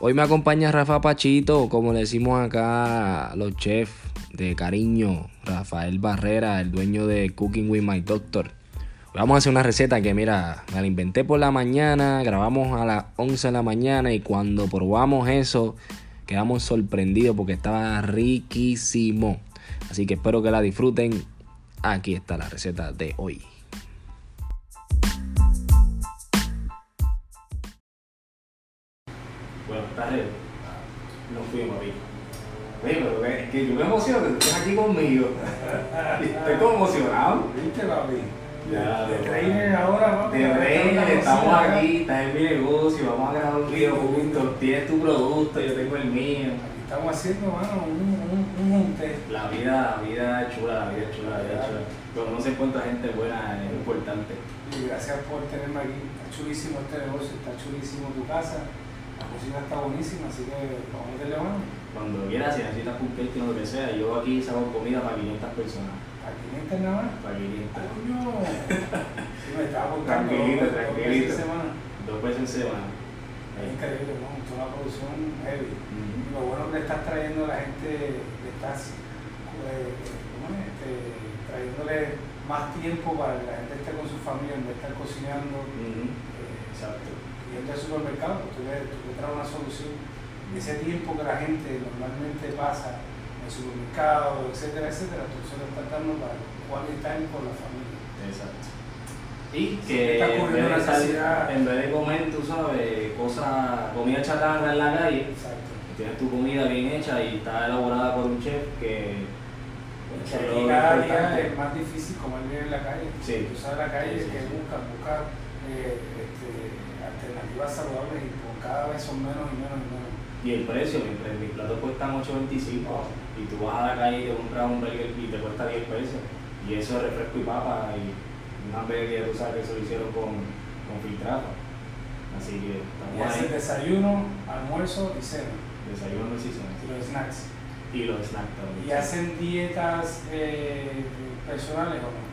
Hoy me acompaña Rafa Pachito, como le decimos acá los chefs de cariño, Rafael Barrera, el dueño de Cooking with My Doctor. vamos a hacer una receta que, mira, me la inventé por la mañana, grabamos a las 11 de la mañana y cuando probamos eso, quedamos sorprendidos porque estaba riquísimo. Así que espero que la disfruten. Aquí está la receta de hoy. No fuimos, papi. Oye, pero es que yo me emociono que tú estés aquí conmigo. Estoy como emocionado. ¿Viste, papi? Ya, lo- trainer ahora, papi. De Reiner, estamos aquí, estás en mi negocio, vamos a grabar un video juntos. Tienes tu producto, yo tengo el mío. Aquí estamos haciendo, mano, un, un, un. La vida, la vida es chula, la vida es chula, la vida es chula. Cuando uno se encuentra gente buena es importante. Y gracias por tenerme aquí. Está chulísimo este negocio, está chulísimo tu casa. La cocina está buenísima, así que vamos a meterle mano. Cuando quieras, si necesitas un cake o lo que sea, yo aquí saco comida para 500 personas. ¿A 500 nada más? Para 500. ¡Coño! Sí, me estaba contando. Tranquilito, dos- dos tranquilito. veces a semana. Dos veces en semana. Es increíble, ¿no? Es una producción heavy. Lo bueno que le estás trayendo a la gente, le estás eh, ¿cómo es? Este, trayéndole más tiempo para que la gente esté con su familia en vez de estar cocinando, eh, Exacto. Yendo al supermercado, tú le, tú le traes una solución. Ese tiempo que la gente normalmente pasa en el supermercado, etcétera, etcétera, tú se lo estás dando para quality time con la familia. Exacto. Y que está en vez, de estar- en vez de comer, tú sabes, cosas, comida chatarra en la calle, Exacto. tienes tu comida bien hecha y está elaborada por un chef que... Aquí cada día es más difícil comer bien en la calle. Sí. Tú sabes la calle Sí, sí, que sí. busca, busca eh, alternativas saludables y por cada vez son menos y menos y menos. Y el precio, mi, pre- mis platos cuestan 8.25 y tú vas a la calle y te compras un burger y te cuesta 10 pesos. Y eso es refresco y papa y una vez que tú sabes que eso lo hicieron con, con filtrado. Así que Y estamos ahí. desayuno, almuerzo y cena. Desayuno y Y cena. los snacks. Y los snacks también. ¿Y hacen dietas eh, personales o no?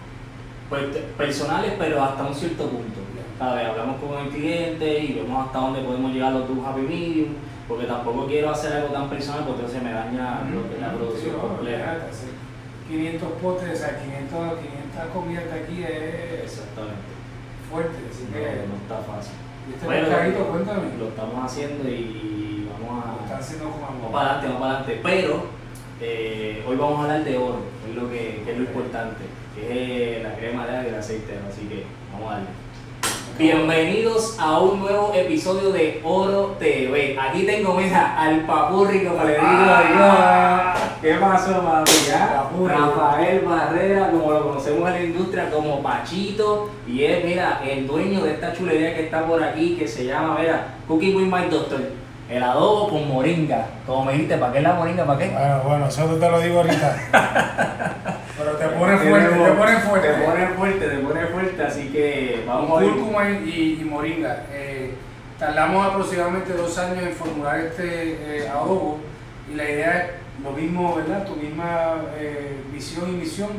Pues personales, pero hasta un cierto punto. ¿Sabes? Hablamos con el cliente y vemos hasta dónde podemos llegar los dos happy medium, porque tampoco quiero hacer algo tan personal porque entonces me daña lo que es la producción Sí, hacer 500 potes, o sea, 500, 500 comidas de aquí es Exactamente. fuerte, así No, que... no está fácil. ¿Y este Bueno, pescadito, cuéntame? Lo estamos haciendo y vamos Lo están a. haciendo como Vamos para adelante, vamos para adelante. Pero eh, hoy vamos a hablar de oro, es lo, que, que es lo importante, que es la crema de y el aceite, así que vamos a darle. Bienvenidos a un nuevo episodio de Oro TV. Aquí tengo, mira, al papurri, como le digo Ah. yo. ¿Qué pasó, mami? ¿Ya? Rafael Barrera, como lo conocemos en la industria, como Pachito. Y es, mira, el dueño de esta chulería que está por aquí, que se llama, mira, Cooking with My Doctor. El adobo con moringa. Como me dijiste, ¿para qué la moringa? ¿Para qué? Bueno, bueno, eso te lo digo ahorita. Fuerte, te pone fuerte. Te pone fuerte, te pone fuerte, así que vamos a Con ver. cúrcuma y, y moringa. Eh, tardamos aproximadamente dos años en formular este eh, adobo y la idea es lo mismo, ¿verdad? Tu misma eh, visión y misión,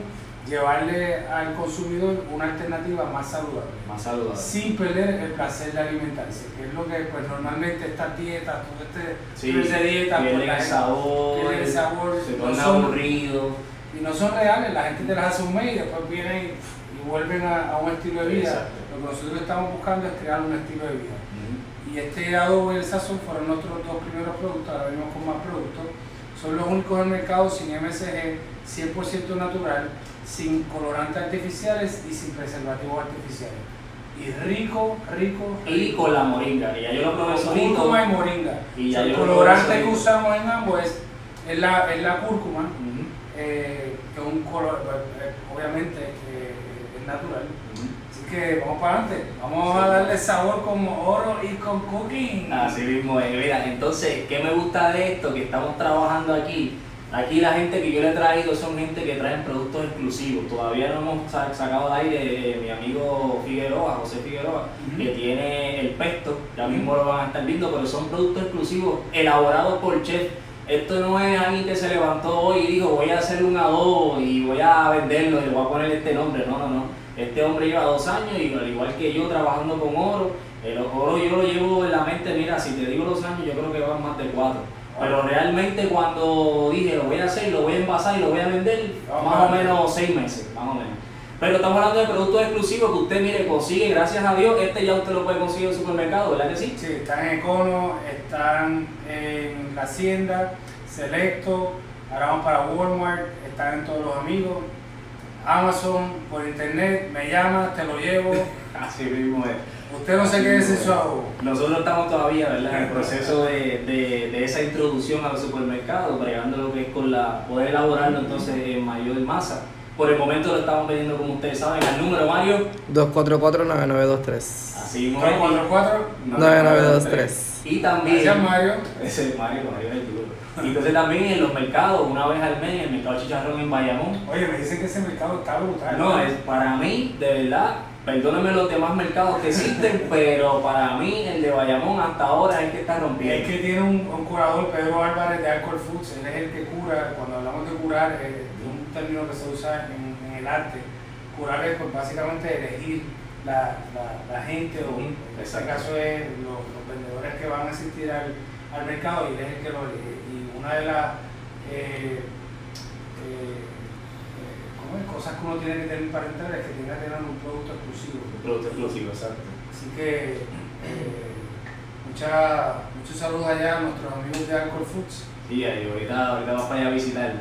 llevarle al consumidor una alternativa más saludable. Más saludable. Sin perder el placer de alimentarse, que es lo que pues normalmente estas dietas, tú este Sí, de dieta, pues, el sabor, el sabor, se no torna son- aburrido. Y no son reales, la gente te las hace un mes y después vienen y, y vuelven a, a un estilo de vida. Exacto. Lo que nosotros estamos buscando es crear un estilo de vida. Y este adobo y el sazón fueron nuestros dos primeros productos, ahora venimos con más productos. Son los únicos en el mercado sin MSG, 100% natural, sin colorantes artificiales y sin preservativos artificiales. Y rico, rico, Y rico. con la moringa, que ya yo lo probé solito. cúrcuma y moringa. Y O ya sea, el colorante que usamos en ambos es, es la, es la cúrcuma, eh, un color, eh, obviamente eh, es natural. Así que vamos para adelante, vamos a darle sabor como oro y con cooking. Así mismo es. Mira, entonces, ¿qué me gusta de esto? Que estamos trabajando aquí. Aquí la gente que yo le he traído son gente que traen productos exclusivos. Todavía no hemos sacado al aire eh, mi amigo Figueroa, José Figueroa, que tiene el pesto, ya mismo lo van a estar viendo, pero son productos exclusivos elaborados por chef. Esto no es alguien que se levantó hoy y dijo voy a hacer un adobo y voy a venderlo y le voy a poner este nombre. No, no, no. Este hombre lleva dos años y al igual que yo trabajando con oro, el oro yo lo llevo en la mente, mira, si te digo los años, yo creo que van más de cuatro. Pero realmente cuando dije lo voy a hacer, lo voy a envasar y lo voy a vender, más o menos seis meses, más o menos. Pero estamos hablando de productos exclusivos que usted, mire, consigue, gracias a Dios, este ya usted lo puede conseguir en el supermercado, ¿verdad que sí? Sí, están en Econo, están en la Hacienda, Selecto, ahora vamos para Walmart, están en todos los amigos. Amazon, por internet, me llama, te lo llevo. Así mismo es. Usted no se quede sin su Nosotros estamos todavía ¿verdad? en el proceso de, de, de, esa introducción al supermercado, bregando lo que es con la, poder elaborarlo entonces en mayor masa. Por el momento lo estamos vendiendo, como ustedes saben, al número Mario 244-9923. Así 244-9923. Y también. Gracias, Mario. Ese es Mario, Mario es el duro. Y entonces también en los mercados, una vez al mes, en el mercado Chicharrón en Bayamón. Oye, me dicen que ese mercado está brutal. No, es para mí, de verdad, perdónenme los demás mercados que existen, pero para mí el de Bayamón hasta ahora es que está rompiendo. Es que tiene un, un curador, Pedro Álvarez de Alcohol Foods, él es el que cura, cuando hablamos de curar, eh, término que se usa en, en el arte. Curar es pues, básicamente elegir la, la, la gente, o en este caso es los, los, vendedores que van a asistir al, al mercado y es el que lo elige una de las eh, eh, eh cosas que uno tiene que tener para entrar es que tiene que tener un producto exclusivo. Un producto exclusivo, exacto. Así que eh, mucha, muchos saludos allá a nuestros amigos de Alcohol Foods. Sí, ahí ahorita, ahorita vas para allá a visitar.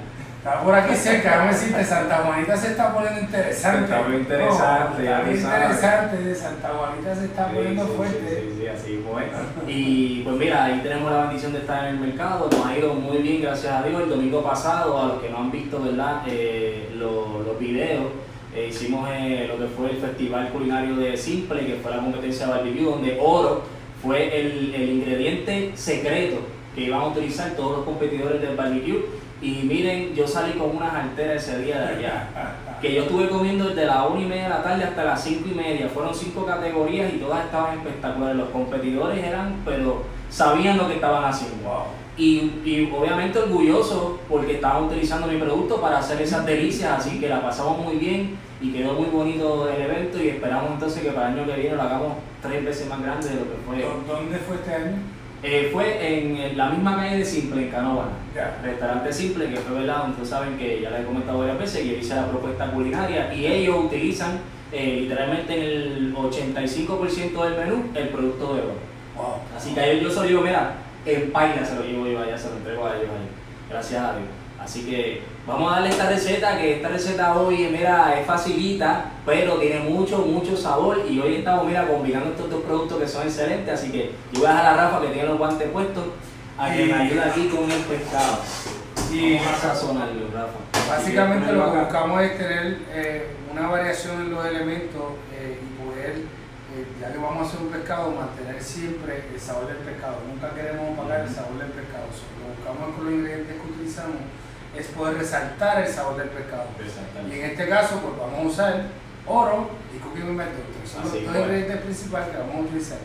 Está por aquí cerca, déjame decirte, Santa Juanita se está poniendo interesante. Está muy interesante. está interesante, Santa Juanita se está poniendo fuerte. Sí, sí, así fue. Y pues mira, ahí tenemos la bendición de estar en el mercado, nos ha ido muy bien, gracias a Dios. El domingo pasado, a los que no han visto, ¿verdad? Eh, los, los videos, eh, hicimos eh, lo que fue el Festival Culinario de Simple, que fue la competencia de barbecue, donde oro fue el, el ingrediente secreto que iban a utilizar todos los competidores del barbecue y miren, yo salí con unas alteras ese día de allá. Que yo estuve comiendo desde las 1 y media de la tarde hasta las 5 y media. Fueron cinco categorías y todas estaban espectaculares. Los competidores eran, pero sabían lo que estaban haciendo. Y, y, obviamente orgulloso porque estaban utilizando mi producto para hacer esas delicias, así que la pasamos muy bien y quedó muy bonito el evento y esperamos entonces que para el año que viene lo hagamos tres veces más grande de lo que fue. ¿Dónde fue este año? Eh, fue en la misma calle de Simple, en Canóvana. Restaurante Simple, que fue verdad, ustedes saben que ya les he comentado varias veces, que yo hice la propuesta culinaria y ellos utilizan eh, literalmente en el 85% del menú el producto de oro. Así que a ellos yo solo digo, mira, en paila se lo llevo yo allá, se lo entrego a ellos ahí. Gracias a Dios. Así que vamos a darle esta receta, que esta receta hoy, mira, es facilita, pero tiene mucho, mucho sabor. Y hoy estamos, mira, combinando estos dos productos que son excelentes. Así que yo voy a dejar a Rafa que tiene los guantes puestos a que me ayude aquí con el pescado. Y vamos a sazonarlo, Rafa. Básicamente lo que buscamos es tener eh, una variación en los elementos eh, y poder, eh, ya que vamos a hacer un pescado, mantener siempre el sabor del pescado. Nunca queremos apagar el sabor del pescado. lo buscamos con los ingredientes que utilizamos es poder resaltar el sabor del pescado. Y en este caso, pues vamos a usar oro y cooking inventor. Son los dos ingredientes principales que vamos a utilizar.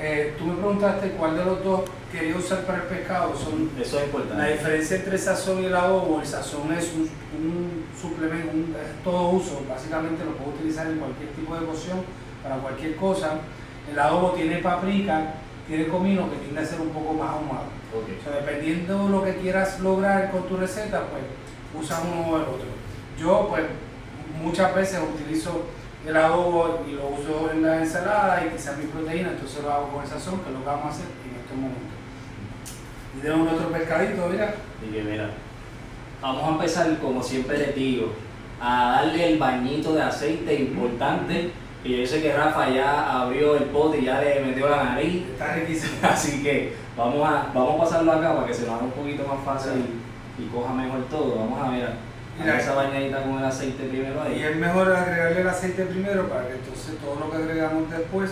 Eh, tú me preguntaste cuál de los dos quería usar para el pescado. Son, Eso es importante. La diferencia entre sazón y el adobo, el sazón es un, un suplemento, un, es todo uso. Básicamente lo puedo utilizar en cualquier tipo de cocción, para cualquier cosa. El adobo tiene paprika, tiene comino que tiende a ser un poco más ahumado. Okay. O sea, dependiendo de lo que quieras lograr con tu receta, pues usa uno o el otro. Yo, pues, muchas veces utilizo el adobo y lo uso en la ensalada y quizás mi proteína, entonces lo hago con el sazón, que es lo que vamos a hacer en este momento. Y tenemos nuestro pescadito, mira. Y que mira, vamos a empezar como siempre les digo, a darle el bañito de aceite importante. Y yo sé que Rafa ya abrió el pote y ya le metió la nariz. Está riquísimo. Así que vamos a, vamos a pasarlo acá para que se nos haga un poquito más fácil y coja mejor todo. Vamos a ver. Y la- esa bañadita con el aceite primero Y ahí. es mejor agregarle el aceite primero para que entonces todo lo que agregamos después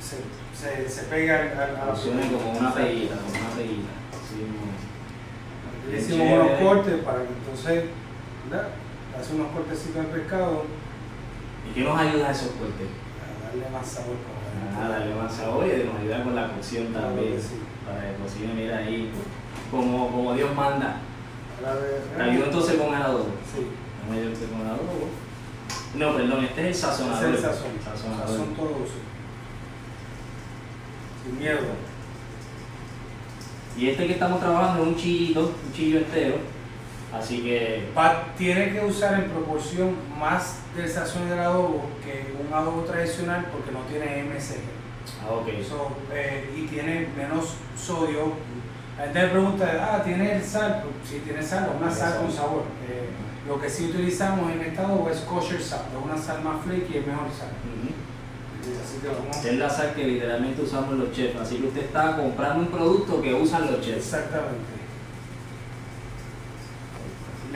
se, se, se pegue al- a la como una peguita, como una peguita. Sí, Le hicimos unos cortes para que entonces ¿verdad? hace unos cortecitos al pescado ¿Y qué nos ayuda a esos cortes? para darle más sabor. Ah, darle más sabor y nos ayuda con la cocción también. sí. Para que cocine, mira ahí, como, como Dios manda. Te ayuda entonces con el adobo. Sí. Ayuda con adobo. No, perdón, este es el sazonador. Es el. Sazonador. Sazón todo uso. Sin miedo. Y este que estamos trabajando es un chillito, un chillo entero. Así que tiene que usar en proporción más del sazón del adobo que un adobo tradicional porque no tiene MSG. Ah, ok. So, eh, y tiene menos sodio. La gente me pregunta, ah, ¿tiene sal? Pues, sí, tiene sal, una sal sal. con sabor. Eh, lo que sí utilizamos en este adobo es kosher sal, es una sal más flaky y es mejor sal. Ujú. Así que vamos. Es la sal que literalmente usamos los chefs. Así que usted está comprando un producto que usan los chefs. Exactamente.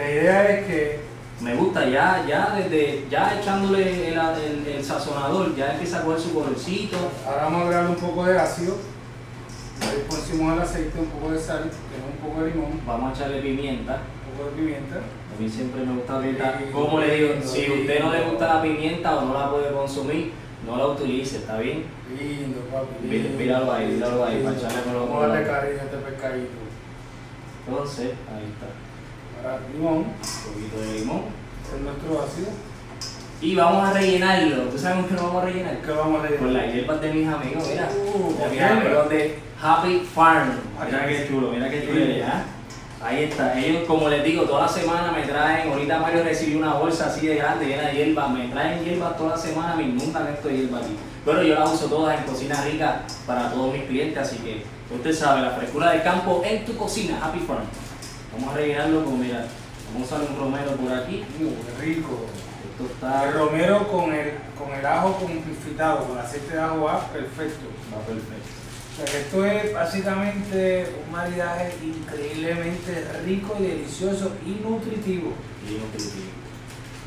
La idea es que Me gusta ya, ya desde, ya echándole el, el- el sazonador, ya empieza a coger su colorcito. ahora vamos a agregar un poco de ácido. Ahí pusimos el aceite, un poco de sal, tenemos un poco de limón, Vamos a echarle pimienta. un poco de pimienta. A mí siempre me gusta pimienta. Como le digo, si a usted no le gusta la pimienta o no la puede consumir, no la utilice, ¿está bien? Lindo, papi. Lindo. míralo ahí, míralo ahí, para echarle con lo- Vamos a darle cariño a este pescadito. Entonces, ahí está. Limón, Un poquito de limón. es nuestro ácido. Y vamos a rellenarlo. ¿Tú sabes con qué lo vamos a rellenar? ¿Qué vamos a Con rellenar? las hierbas de mis amigos, mira. Uh, amigos de Happy Farm. Mira qué chulo, mira qué chulo. ¿ah? Ahí está. Ellos, como les digo, toda la semana me traen. Ahorita Mario recibió una bolsa así de grande llena de hierbas. Me traen hierbas toda la semana, me inundan esto de hierbas aquí. Pero yo las uso todas en cocina rica para todos mis clientes, así que usted sabe, la frescura del campo en tu cocina, Happy Farm. Vamos a rellenarlo con, mira, vamos a usar un romero por aquí. Uh, qué rico. Esto está, El romero con el, con el ajo confitado, con aceite de ajo va perfecto. va perfecto. O sea, que esto es básicamente un maridaje increíblemente rico y delicioso y nutritivo. Y nutritivo.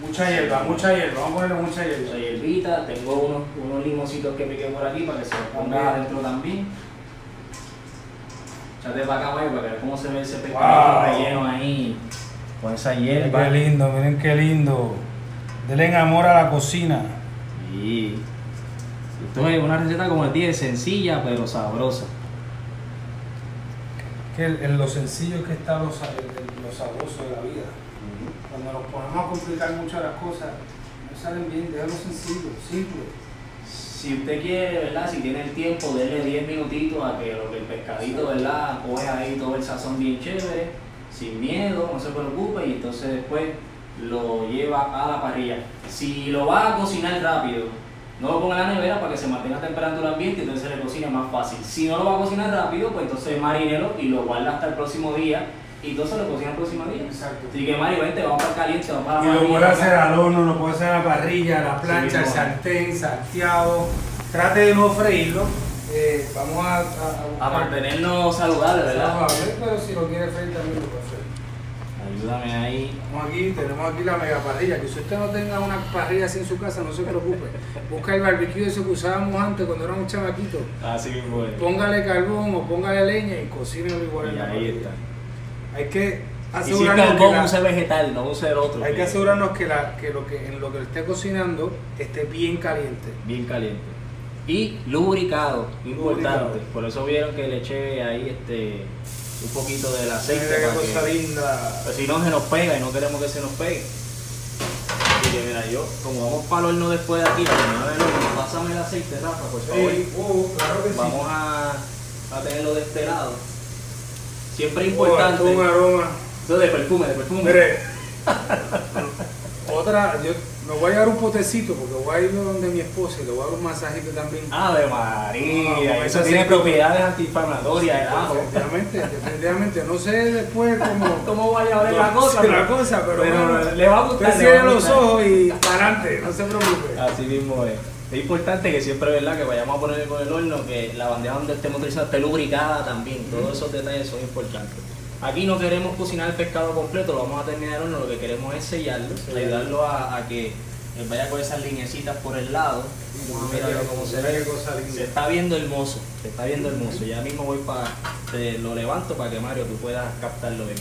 Mucha hierba, mucha hierba, vamos a ponerle mucha hierba. Soy hierbita, tengo unos, unos limoncitos que piqué por aquí para que se los ponga adentro también. Échate para acá, Mario, para veas cómo se ve ese pescado Wow. relleno ahí. Con esa Miren qué lindo, miren qué lindo. Denle amor a la cocina. Y esto es una receta como el día, sencilla pero sabrosa. Que en lo sencillo que está lo, lo sabroso de la vida. Cuando nos ponemos a complicar mucho las cosas, no salen bien, déjalo sencillo, simple. Si usted quiere, ¿verdad? Si tiene el tiempo, denle 10 minutitos a que lo que el pescadito, ¿verdad? Coge ahí todo el sazón bien chévere, sin miedo, no se preocupe, y entonces después lo lleva a la parrilla. Si lo va a cocinar rápido, no lo ponga en la nevera para que se mantenga a temperatura ambiente y entonces se le cocina más fácil. Si no lo va a cocinar rápido, pues entonces marínelo y lo guarda hasta el próximo día y entonces lo cocina el próximo día. Exacto. Así que Mario, vente, vamos para el caliente, vamos para la Y lo puede hacer al horno, lo puede hacer a la parrilla, a la plancha, Sí, al mismo. sartén, salteado. Trate de no freírlo. Eh, vamos a, a, a mantenernos saludables, ¿verdad? saludable, pero si lo quiere freír también lo puede hacer. Ayúdame ahí. Tenemos aquí, tenemos aquí la mega parrilla. Que si usted no tenga una parrilla así en su casa, no se preocupe. Busca el barbecue ese que usábamos antes cuando éramos chamaquitos. Así mismo es. Póngale carbón o póngale leña y cocínelo igual en Y la ahí parrilla. está. Hay que si asegurarnos que la- use vegetal, no use el otro. hay que asegurarnos que, la, que, lo que en lo que esté cocinando esté bien caliente. Bien caliente. Y lubricado, importante. Lubricado. Por eso vieron que le eché ahí este un poquito del aceite. Mira para cosa que- linda. Pues si no se nos pega y no queremos que se nos pegue. Así que mira, yo, como vamos para el horno después de aquí, para terminar el horno, pásame el aceite, Rafa, por favor. Sí, uh, claro que sí. Vamos a, a tenerlo de este lado. Siempre es Oh, importante. un aroma. Esto de perfume, de perfume. Mire, otra, yo me voy a dar un potecito porque voy a ir donde mi esposa y le voy a dar un masajito también. Ave María, No, eso tiene sí. propiedades antiinflamatorias, el ajo. Definitivamente, definitivamente. No sé después cómo, ¿Cómo vaya a ver la cosa? Sí, la cosa, pero, bueno, le va a gustar. usted cierre los ojos y para adelante, no se preocupe. Así mismo es. Es importante que siempre, ¿verdad? Que vayamos a poner con el horno, que la bandeja donde estemos utilizando esté lubricada también. Todos esos detalles son importantes. Aquí no queremos cocinar el pescado completo, lo vamos a terminar en horno, lo que queremos es sellarlo, ayudarlo a, a que él vaya con esas lineecitas por el lado. Vamos a mirarlo cómo se ve. Se está viendo hermoso, se está viendo hermoso. Ya mismo voy para, te lo levanto para que Mario tú puedas captarlo bien.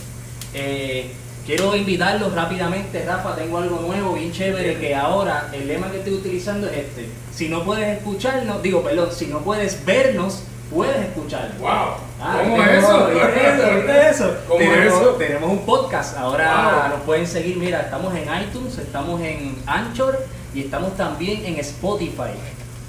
Eh, quiero invitarlos rápidamente, Rafa, tengo algo nuevo, bien chévere, que ahora el lema que estoy utilizando es este. Si no puedes escucharnos, digo, perdón, si no puedes vernos, puedes escucharnos. ¡Wow! Ah, ¿Cómo es tenemos- eso? ¿Viste eso? ¿Viste eso? ¿Cómo es tenemos, eso? tenemos un podcast. Ahora Wow. nos pueden seguir. Mira, estamos en iTunes, estamos en Anchor y estamos también en Spotify.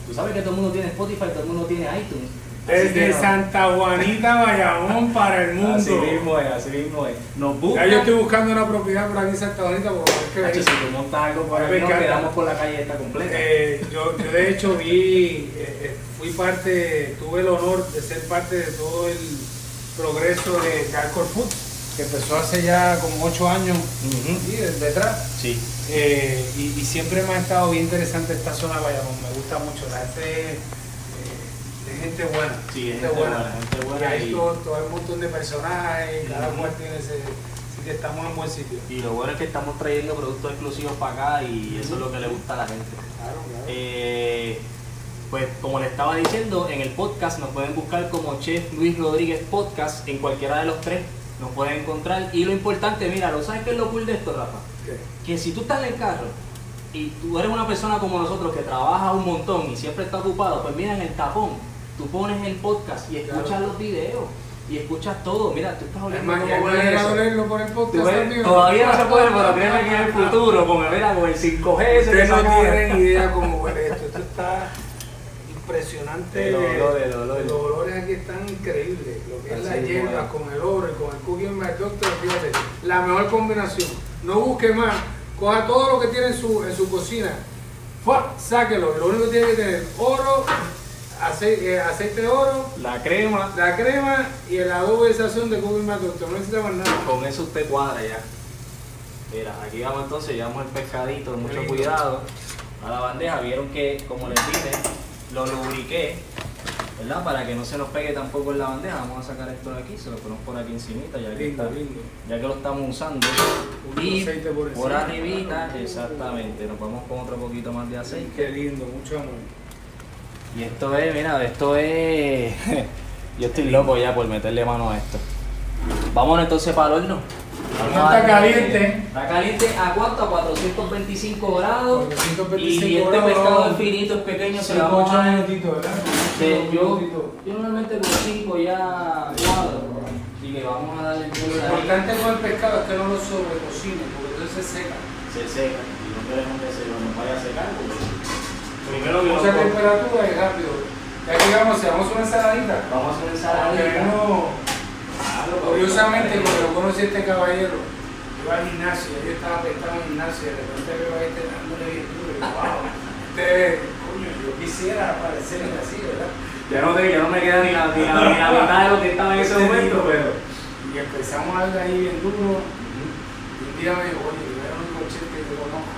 Tú sabes que todo el mundo tiene Spotify, todo el mundo tiene iTunes. Desde Santa Juanita, Bayamón para el mundo. Así mismo es, así mismo es. Nos Ya buscan. yo estoy buscando una propiedad por aquí en Santa Juanita porque es que Hacho, si tú montas algo por aquí, nos quedamos por la calle esta completa. Eh, yo, yo de hecho vi, eh, eh, fui parte, tuve el honor de ser parte de todo el progreso de Hardcore Food, que empezó hace ya como ocho años Ujú. sí, de- detrás. Sí. Eh, y, y siempre me ha estado bien interesante esta zona de Bayamón, me gusta mucho, la gente gente buena, Sí, gente buena, gente buena Y hay y- todo, todo un montón de personajes, cada cual tiene ese, así que estamos en buen sitio. Y lo bueno es que estamos trayendo productos exclusivos para acá y eso es lo que le gusta a la gente. Claro, claro. Eh, pues como le estaba diciendo, en el podcast nos pueden buscar como Chef Luis Rodríguez Podcast, en cualquiera de los tres nos pueden encontrar. Y lo importante, mira, ¿lo sabes qué es lo cool de esto, Rafa? ¿Qué? Que si tú estás en el carro y tú eres una persona como nosotros que trabaja un montón y siempre está ocupado, pues mira en el tapón, tú pones el podcast y escuchas Claro. los videos y escuchas todo. Mira, tú estás Es oliendo cómo huele eso. olerlo por el podcast. Todavía no se puede, pero créeme que en el futuro, con, mira, con el 5G ese Ustedes no tienen idea cómo huele esto. Esto está impresionante. El olor, el olor. Los olores aquí están increíbles. Lo que es Así la hierba es. con el oro y con el cookie my doctor, fíjate, la mejor combinación. No busque más. Coja todo lo que tiene en su, en su cocina. ¡fua! Sáquelo. Lo único que tiene que tener oro, aceite, aceite de oro, La crema, la crema y el adobo de sazón de and my doctor. No necesita más nada. con eso usted cuadra ya. Mira, aquí vamos entonces, llevamos el pescadito, mucho cuidado. A la bandeja, vieron que, como les dije, lo lubriqué, ¿verdad? Para que no se nos pegue tampoco en la bandeja. Vamos a sacar esto de aquí, se lo ponemos por aquí encimita, ya que, Lindo, está, lindo. ya que lo estamos usando. Un Y aceite por por arribita, exactamente, nos vamos con otro poquito más de aceite. Qué lindo, mucho amor. Y esto es, mira, esto es. Yo estoy loco ya por meterle mano a esto. Vámonos entonces para el horno. Vamos está caliente. Está caliente a cuánto? A 425 grados. 425 y este pescado es finito, es pequeño, se lo vamos a minutitos, ¿verdad? yo, yo normalmente con 5 ya cuadro. Así que vamos a darle el Lo color ahí. importante con el pescado es que no lo sobrecocine, porque entonces se seca. Se seca. Y no queremos que se nos vaya a secar. porque Primero que Mucha temperatura y rápido. Ya que vamos, si vamos a una ensaladita. Vamos a Aunque ensaladita. Claro, curiosamente, porque- cuando yo conocí a este caballero, iba al gimnasio, yo estaba apretado en el gimnasio y de repente veo a este dándole bien duro. Y wow, este, coño, yo quisiera parecerle así, ¿verdad? Ya no, te- ya no me queda ni la, ni, la, ni la mitad de lo que estaba en ese momento, pero. Y empezamos a darle ahí bien duro. Y un día me dijo, oye, yo era el único chef que te conozco.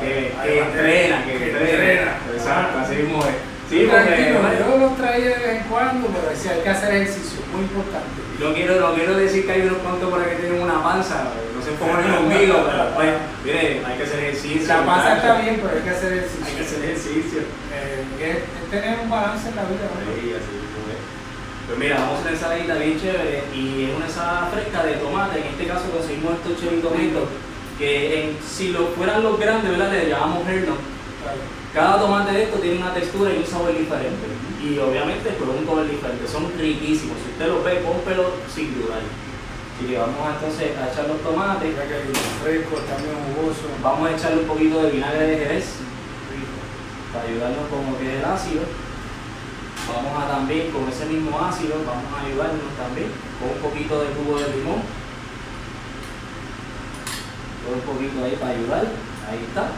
Que, que entrena, que, entrena. Exacto, así mismo es. Sí, tranquilo, porque yo los traía de vez en cuando, pero decía, hay que hacer ejercicio, muy importante. no quiero, no quiero decir que hay unos cuantos por ahí que tienen una panza, no se pongan conmigo, pero pues, mire, hay que hacer ejercicio. La panza está bien, pero hay que hacer ejercicio. Hay que hacer ejercicio. Eh, es, tener un balance en la vida, ¿no? Sí, así. Pues mira, vamos a hacer una ensaladita bien chévere y es una ensalada fresca de tomate. En este caso conseguimos estos cheritos que en- si lo fueran los grandes, ¿verdad? Le llamamos herno. Cada tomate de estos tiene una textura y un sabor diferente. Y obviamente pues un color diferente. Son riquísimos. Si usted los ve, cómpelo sin dudar. Así que vamos entonces a echar los tomates. Mira que fresco, también jugoso. Vamos a echarle un poquito de vinagre de jerez para ayudarnos con lo que es el ácido. Vamos a también con ese mismo ácido, vamos a ayudarnos también con un poquito de jugo de limón. Todo un poquito ahí para ayudar. Ahí está.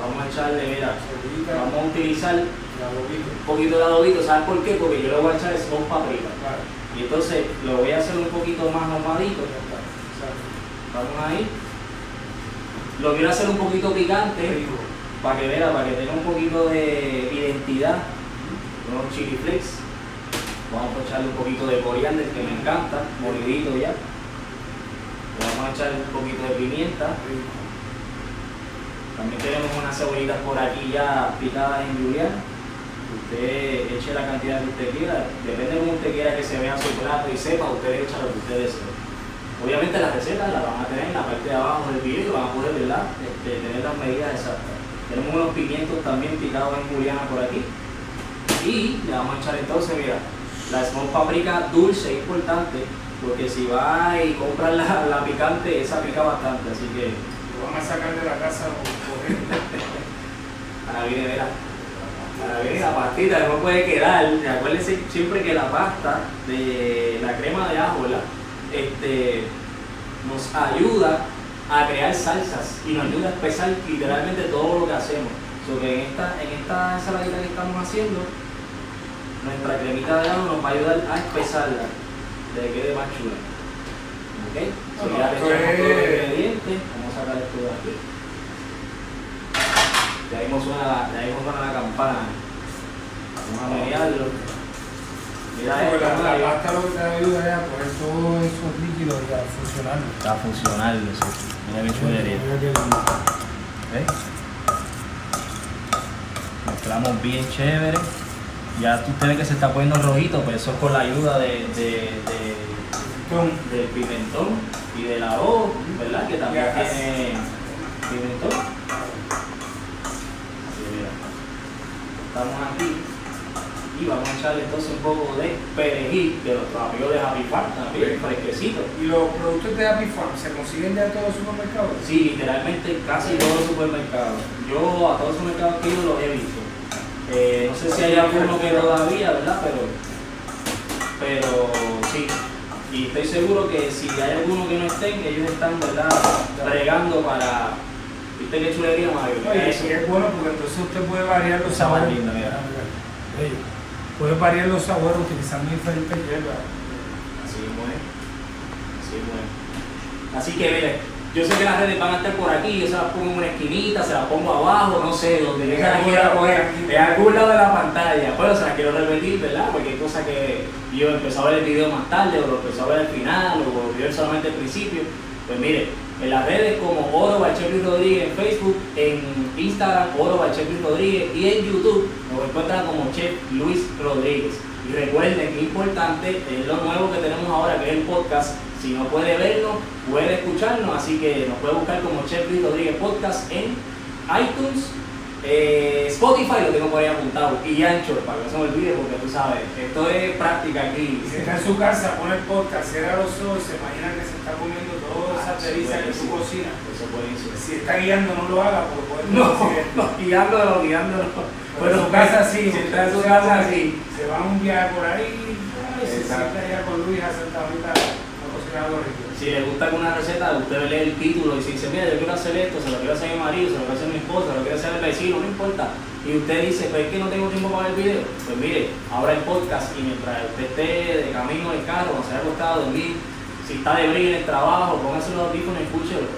Vamos a echarle, mira, vamos a utilizar un poquito de adobito. ¿Sabes por qué? Porque yo le voy a echar son paprika. Claro, Y entonces lo voy a hacer un poquito más ahumadito. Vamos ahí. Lo quiero hacer un poquito picante. Para que vea, para que tenga un poquito de identidad, unos chili flakes. Vamos a echarle un poquito de coriander que me encanta, molidito ya. Le vamos a echar un poquito de pimienta. También tenemos unas cebollitas por aquí ya picadas en julián. Usted eche la cantidad que usted quiera. Depende de cómo usted quiera que se vea su plato y sepa, usted echa lo que usted desee. Obviamente las recetas las van a tener en la parte de abajo del video y van a poder. Este, tener las medidas exactas. Tenemos unos pimientos también picados en juliana por aquí. Y le vamos a echar entonces, mira, la small paprika dulce, importante, porque si va y compra la, la picante, esa pica bastante, así que Lo van a sacar de la casa por coger. ahora viene, mira, ahora viene la pastita, no puede quedar. Acuérdense siempre que la pasta de la crema de ajo, ¿verdad? Este, nos ayuda a crear salsas y nos ayuda a espesar literalmente todo lo que hacemos. So que en esta, en esta ensaladita que estamos haciendo, nuestra cremita de ajo nos va a ayudar a espesarla, de que quede más chula. ¿Ok? So Bueno, ya echamos todos los es- ingredientes, vamos a sacar esto de aquí. Ya mismo suena la, ya mismo suena la campana. Vamos a mediarlo. Mira esto, la, la pasta lo que te ayuda es a coger todos esos líquidos y a funcionar. Está funcionando eso. Mira qué chulería. ¿Ves? Mezclamos bien chévere. Ya tú usted ve que se está poniendo rojito, pero eso es con la ayuda de, de, de- pimentón y del arroz, ¿verdad? Que también Ya. tiene pimentón. Mira. Estamos aquí y vamos a echarle entonces un poco de perejil de nuestros amigos de Happy Farm, también fresquecito. ¿Y los productos de Happy Farm se consiguen ya en todos los supermercados? Sí, literalmente casi todos los supermercados. Yo a todos los supermercados que he ido los he visto. Eh, no sé si hay alguno que todavía, ¿verdad? Pero, pero sí. Y estoy seguro que si hay alguno que no estén, ellos están, ¿verdad? Bregando para. ¿Viste qué chulería, Mario? Oye, sí es bueno porque entonces usted puede variar los Está sabores. lindo, mira. Puede variar los sabores utilizando diferentes hierbas. Así es bueno. Así es bueno. Así que mire, yo sé que las redes van a estar por aquí, yo se las pongo en una esquinita, se las pongo abajo, no sé, donde yo se las quiera en algún lado de la pantalla. Pero se las quiero repetir, ¿verdad? Porque hay cosas que yo empecé a ver el video más tarde, o lo empecé a ver al final, o lo solamente al principio. Pues mire, en las redes como Oro Luis Rodríguez en Facebook, en Instagram Oro Luis Rodríguez y en YouTube nos encuentran como Chef Luis Rodríguez. Y recuerden que importante es lo nuevo que tenemos ahora, que es el podcast. Si no puede vernos, puede escucharnos, así que nos puede buscar como Chef Luis Rodríguez Podcast en iTunes, eh, Spotify, lo tengo por ahí apuntado, y Anchor, para que no se me olvide, porque tú sabes, esto es práctica aquí. Y si está en su casa, pone el podcast, cierra los ojos y se imagina que se está comiendo esas Ah, delicias que tú cocinas. Eso es buenísimo. Si está guiando, no lo haga porque puede No, no, guiándolo, guiándolo. Pero en su casa sí. Si está en su casa, sí. Se va a un viaje por ahí ay, se sienta allá con Luis a ahorita rico. Si le gusta alguna receta, usted lee el título y si dice, mira, yo quiero hacer esto, se lo quiero hacer a mi marido, se lo quiero hacer a mi esposa, se lo quiero hacer al vecino, no importa. Y usted dice, pues es que no tengo tiempo para ver el video. Pues mire, ahora el podcast y mientras usted esté de camino del carro, cuando se haya acostado a dormir, si está de brillo en el trabajo, póngase los audífonos y escúchelo.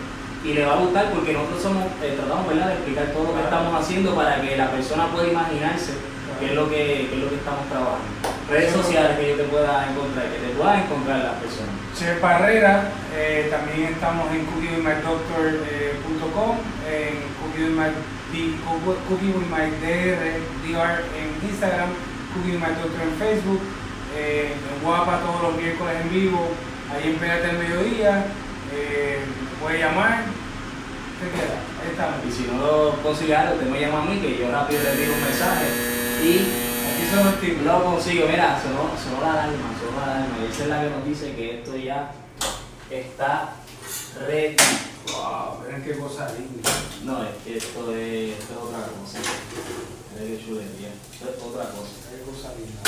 Y le va a gustar porque nosotros somos, eh, tratamos ¿verdad? de explicar todo lo que estamos haciendo para que la persona pueda imaginarse qué es lo que, qué es lo que estamos trabajando. Redes sociales que yo te pueda encontrar, que te puedan encontrar las personas. Chef Barrera, eh, también estamos en cookiewithmydoctor.com, en cookiewithmydr en Instagram, cookiewithmydoctor en Facebook, eh, en Guapa todos los miércoles en vivo, ahí en Pégate al Mediodía, eh, puede llamar, ¿qué queda? Ahí estamos. Y si no lo consigue algo, usted me llama a mí, que yo rápido le digo un mensaje. Y Son los tips. lo consigo. Mira, sonó, sonó la alarma, sonó la alarma. Y esa es la que nos dice que esto ya está ready. Wow, miren qué cosa linda. No, es que esto es, esto es otra cosa. Mira qué chulería. Esto es otra cosa. Qué cosa linda.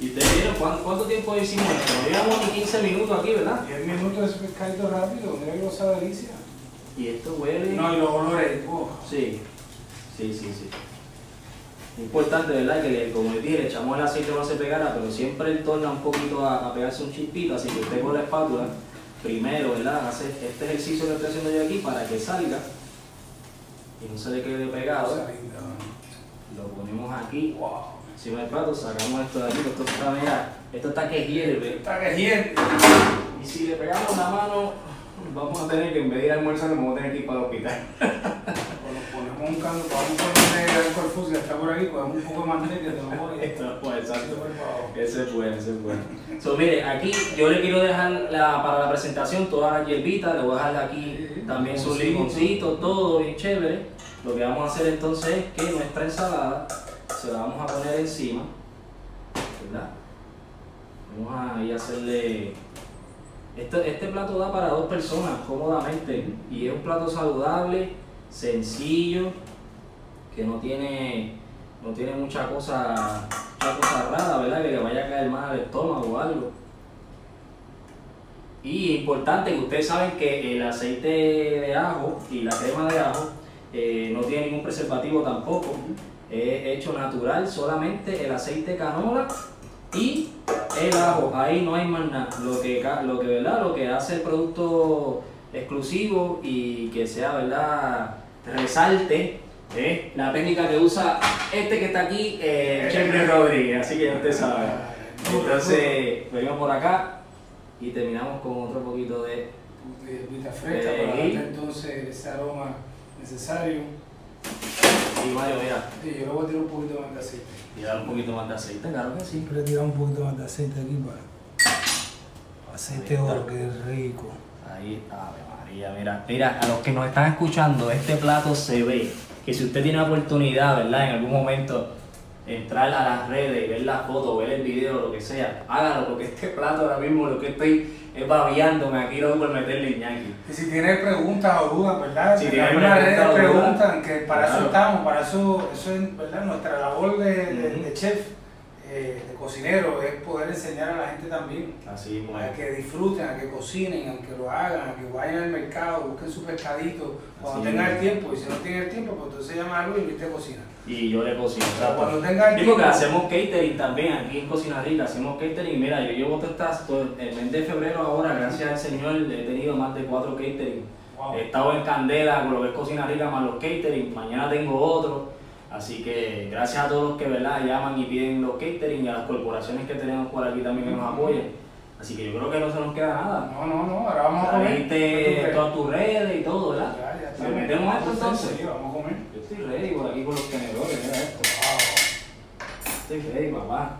¿Y ustedes vieron cuánto, cuánto tiempo hicimos esto? No llevamos ni 15 minutos aquí, ¿verdad? 10 minutos de ese pescadito rápido, mira qué cosa delicia. Y esto huele. No, y los olores, oh. Sí, sí, sí, sí. Importante, ¿verdad? Que le- como les dije, le echamos el aceite no se pegara, pero siempre él torna un poquito a, a pegarse un chispito, así que usted con la espátula, primero, ¿verdad? Hace este ejercicio que estoy haciendo yo aquí para que salga y no se le quede pegado. Lo ponemos aquí, Wow. encima del plato, sacamos esto de aquí, esto está, mira, esto está que hierve. Está que hierve. Y si le pegamos la mano, vamos a tener que, en vez de ir a almorzar, vamos a tener que ir para el hospital. O nos ponemos un a alcohol fútbol, está por ahí, cogemos un poco de manteca, te vamos a Esto, pues, exacto. Por favor. Ese es bueno, ese es bueno. So, mire, aquí yo le quiero dejar la, para la presentación todas las hierbitas, le voy a dejar aquí Sí, también sus limoncito. limoncitos, todo bien chévere. Lo que vamos a hacer entonces es que nuestra ensalada se la vamos a poner encima, ¿verdad? Vamos a ir a hacerle... Este, este plato da para dos personas cómodamente y es un plato saludable, sencillo, que no tiene, no tiene mucha cosa, mucha cosa rara, ¿verdad? Que le vaya a caer mal al estómago o algo. Y importante que ustedes saben que el aceite de ajo y la crema de ajo eh, no tiene ningún preservativo tampoco. Es hecho natural, solamente el aceite canola y el ajo. Ahí no hay más nada. Lo que, lo que, ¿verdad? Lo que hace el producto exclusivo y que sea, ¿verdad? Resalte ¿eh? la técnica que usa este que está aquí, eh, Luis Rodríguez. Así que ya usted sabe. Entonces, venimos por acá y terminamos con otro poquito de de hierbita fresca Eh, para y- darte entonces ese aroma necesario. Y Mario, mira, Sí, yo le voy a tirar un poquito más de aceite. y dar un poquito más de aceite, claro que sí. Siempre tirar un poquito más de aceite aquí para aceite está. oro, que rico. Ahí, Ave María, mira, mira, a los que nos están escuchando, este plato se ve que si usted tiene la oportunidad, ¿verdad? En algún momento entrar a las redes y ver la foto, ver el video, lo que sea, hágalo, porque este plato ahora mismo lo que estoy es babiándome aquí no por meterle ñaki. Y si tienen preguntas o dudas, ¿verdad? Si redes o dudas, preguntan, que para eso estamos, para eso, eso es ¿verdad? nuestra labor de, de- Ujú. de chef, eh, de cocinero, es poder enseñar a la gente también. Así, A que disfruten, a que cocinen, a que lo hagan, a que vayan al mercado, busquen su pescadito cuando Así tengan el tiempo. Y si no tienen el tiempo, pues entonces llama a Luis y te cocina. Y yo le cocino. Cuando tenga el tiempo, hacemos catering también aquí en Cocina Rica, hacemos catering. Mira, yo llevo estas, el mes de febrero ahora, gracias al Señor, he tenido más de cuatro catering. Wow. He estado en candela con lo que es Cocina Rica más los catering, mañana tengo otro. Así que gracias a todos los que ¿verdad? llaman y piden los catering y a las corporaciones que tenemos por aquí también que nos apoyen. Así que yo creo que no se nos queda nada. No, no, no, ahora vamos a comer. Trajiste ¿Qué tú crees? todas tus redes y todo, ¿verdad? Ya, ya ¿Le estamos. metemos esto entonces? Sí, vamos a comer. Yo estoy ready por aquí con los tenedores, mira esto. Estoy ready, papá.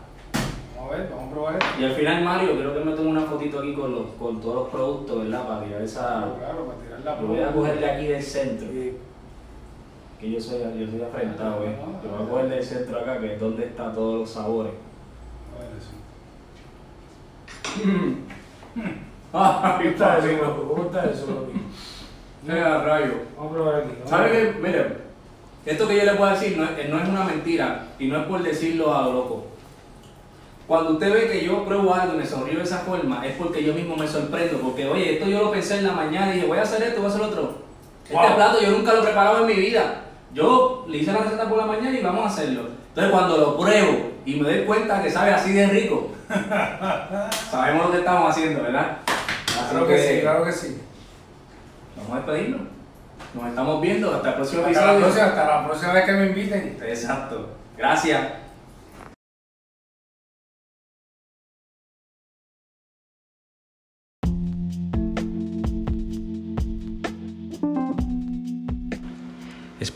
Vamos a ver, vamos a probar esto. Y al final, Mario, quiero que me tome una fotito aquí con, los, con todos los productos, ¿verdad? Para tirar esa. Claro, claro, para tirar la Lo voy a coger de aquí del centro, Sí. Que yo soy, yo soy afrentado, ¿eh? Lo voy a coger del centro acá, que es donde están todos los sabores. A ver eso. ¡Ah! ¿Cómo está eso? ¿Cómo está eso? Mira, rayo. Vamos a probar aquí. ¿Sabe qué? Mire, esto que yo le puedo decir no es, no es una mentira y no es por decirlo a lo loco. Cuando usted ve que yo pruebo algo y me sonrío de esa forma, es porque yo mismo me sorprendo. Porque, oye, esto yo lo pensé en la mañana y dije, voy a hacer esto, voy a hacer otro. Este Wow. plato yo nunca lo he preparado en mi vida. Yo le hice la receta por la mañana y vamos a hacerlo. Entonces, cuando lo pruebo y me doy cuenta que sabe así de rico, sabemos lo que estamos haciendo, ¿verdad? Así Claro que sí, claro que sí. Vamos a despedirnos. Nos estamos viendo. Hasta el próximo Hasta la, episodio. próxima, hasta la próxima vez que me inviten. Exacto. Gracias.